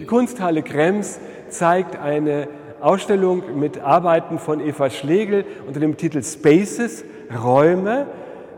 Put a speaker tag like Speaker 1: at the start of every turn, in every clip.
Speaker 1: Die Kunsthalle Krems zeigt eine Ausstellung mit Arbeiten von Eva Schlegel unter dem Titel Spaces, Räume.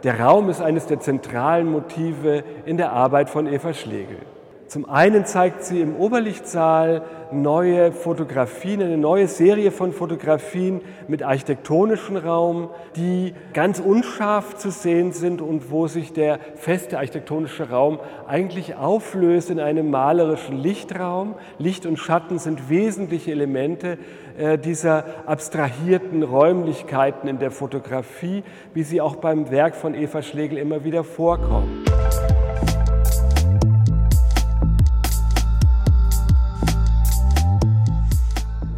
Speaker 1: Der Raum ist eines der zentralen Motive in der Arbeit von Eva Schlegel. Zum einen zeigt sie im Oberlichtsaal neue Fotografien, eine neue Serie von Fotografien mit architektonischem Raum, die ganz unscharf zu sehen sind und wo sich der feste architektonische Raum eigentlich auflöst in einem malerischen Lichtraum. Licht und Schatten sind wesentliche Elemente äh, dieser abstrahierten Räumlichkeiten in der Fotografie, wie sie auch beim Werk von Eva Schlegel immer wieder vorkommen.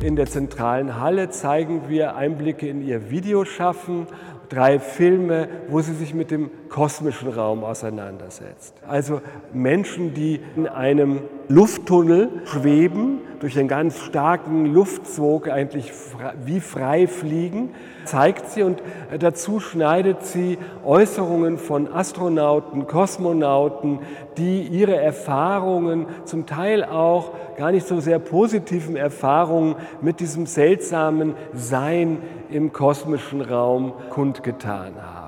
Speaker 1: In der zentralen Halle zeigen wir Einblicke in ihr Videoschaffen, drei Filme, wo sie sich mit dem kosmischen Raum auseinandersetzt. Also Menschen, die in einem Lufttunnel schweben, durch einen ganz starken Luftzug eigentlich wie frei fliegen, zeigt sie und dazu schneidet sie Äußerungen von Astronauten, Kosmonauten, die ihre Erfahrungen, zum Teil auch gar nicht so sehr positiven Erfahrungen mit diesem seltsamen Sein im kosmischen Raum kundgetan haben.